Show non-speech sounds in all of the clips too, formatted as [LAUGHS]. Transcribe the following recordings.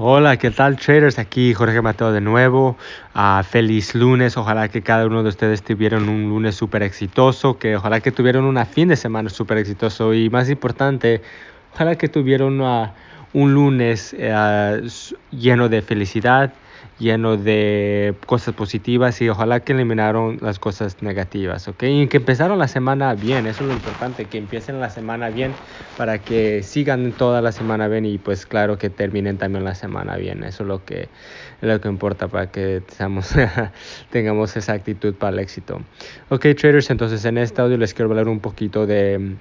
Hola, ¿qué tal traders? Aquí Jorge Mateo de nuevo. Uh, feliz lunes. Ojalá que cada uno de ustedes tuvieran un lunes súper exitoso, que ojalá que tuvieran un fin de semana súper exitoso y más importante, ojalá que tuvieran una, un lunes uh, lleno de felicidad, lleno de cosas positivas y ojalá que eliminaron las cosas negativas, ¿ok? Y que empezaron la semana bien, eso es lo importante, que empiecen la semana bien para que sigan toda la semana bien y pues claro que terminen también la semana bien, eso es lo que, lo que importa para que [LAUGHS] tengamos esa actitud para el éxito. Ok, traders, entonces en este audio les quiero hablar un poquito de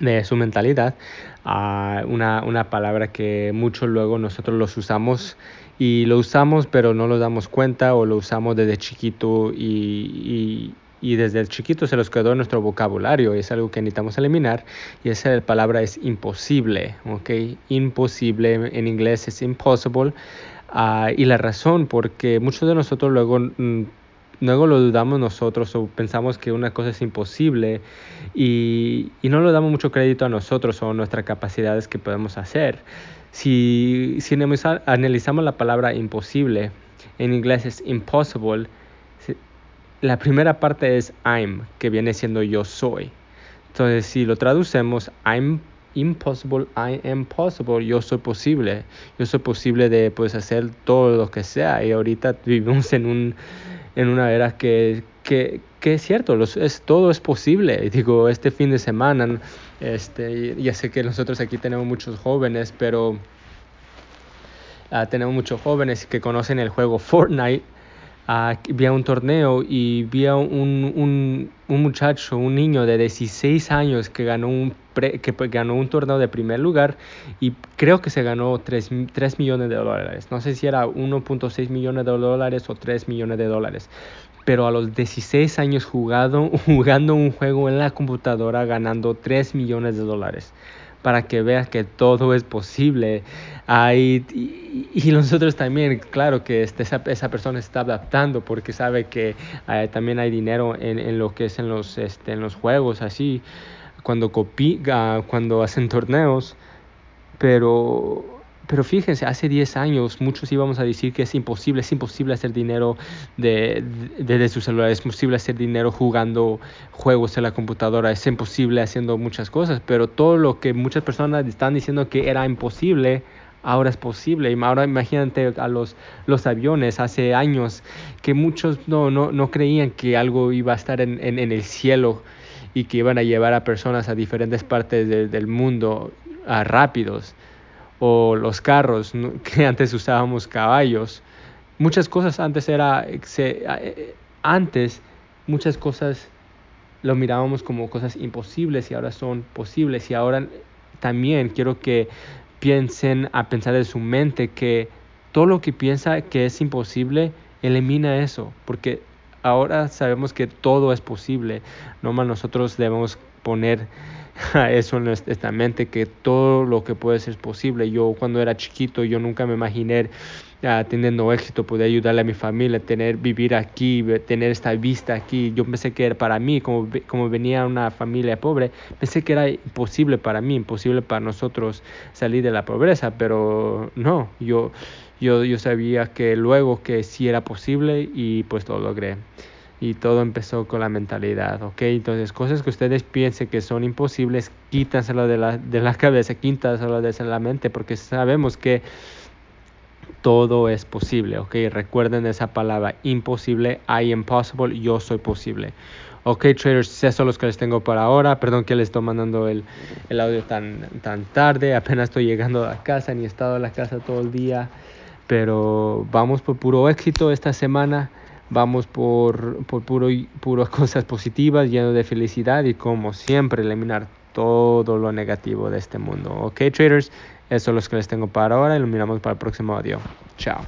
de su mentalidad, uh, una, una palabra que mucho luego nosotros los usamos y lo usamos pero no nos damos cuenta o lo usamos desde chiquito y, y, y desde el chiquito se nos quedó en nuestro vocabulario es algo que necesitamos eliminar y esa palabra es imposible, ¿ok? Imposible en inglés es impossible uh, y la razón porque muchos de nosotros luego mm, luego lo dudamos nosotros o pensamos que una cosa es imposible y, y, no le damos mucho crédito a nosotros o a nuestras capacidades que podemos hacer. Si, si analizamos la palabra imposible, en inglés es impossible, la primera parte es I'm, que viene siendo yo soy. Entonces, si lo traducemos, I'm impossible, I am possible, yo soy posible, yo soy posible de pues hacer todo lo que sea y ahorita vivimos en un en una era que, que, que es cierto, es, todo es posible. [LAUGHS] Digo, este fin de semana, este, ya sé que nosotros aquí tenemos muchos jóvenes, pero uh, tenemos muchos jóvenes que conocen el juego Fortnite. Uh, vi a un torneo y vi a un, un, un, muchacho, un niño de 16 años que ganó un, pre, que ganó un torneo de primer lugar y creo que se ganó 3, 3 millones de dólares. No sé si era 1.6 millones de dólares o 3 millones de dólares. Pero a los 16 años jugado, [LAUGHS] jugando un juego en la computadora ganando 3 millones de dólares para que veas que todo es posible. Ahí, y, y, nosotros también, claro que este, esa, esa, persona está adaptando porque sabe que eh, también hay dinero en, en, lo que es en los, este, en los juegos, así, cuando, copi, uh, cuando hacen torneos, pero pero fíjense, hace 10 años muchos íbamos a decir que es imposible, es imposible hacer dinero de, de, de, su celular, es imposible hacer dinero jugando juegos en la computadora, es imposible haciendo muchas cosas, pero todo lo que muchas personas están diciendo que era imposible, ahora es posible. Ahora imagínate a los, los aviones hace años que muchos no, no, no creían que algo iba a estar en, en, el cielo y que iban a llevar a personas a diferentes partes de, del mundo a rápidos o los carros, ¿no? [LAUGHS] que antes usábamos caballos. Muchas cosas antes era, se, antes muchas cosas lo mirábamos como cosas imposibles y ahora son posibles y ahora también quiero que piensen a pensar de su mente que todo lo que piensa que es imposible, elimina eso, porque ahora sabemos que todo es posible. Nomás nosotros debemos poner [LAUGHS] eso en nuestra mente, que todo lo que puede ser posible. Yo cuando era chiquito, yo nunca me imaginé uh, teniendo éxito, poder ayudarle a mi familia, tener, vivir aquí, tener esta vista aquí. Yo pensé que era para mí, como, como venía una familia pobre, pensé que era imposible para mí, imposible para nosotros salir de la pobreza, pero no, yo, yo, yo sabía que luego que sí era posible y pues lo logré y todo empezó con la mentalidad, ¿ok? Entonces, cosas que ustedes piensen que son imposibles, quítaselo de la, de la [LAUGHS] cabeza, quítaselo de la mente, porque sabemos que todo es posible, ¿ok? Recuerden esa palabra, imposible, I am possible, yo soy posible. Ok, traders, eso es lo que les tengo para ahora. Perdón que les estoy mandando el, el audio tan, tan tarde. Apenas estoy llegando a casa, ni he estado en la casa todo el día. Pero vamos por puro éxito esta semana vamos por, por puro, [LAUGHS] cosas positivas, lleno de felicidad y como siempre eliminar todo lo negativo de este mundo. Ok, traders, eso es lo que les tengo para ahora y miramos para el próximo audio. Chao.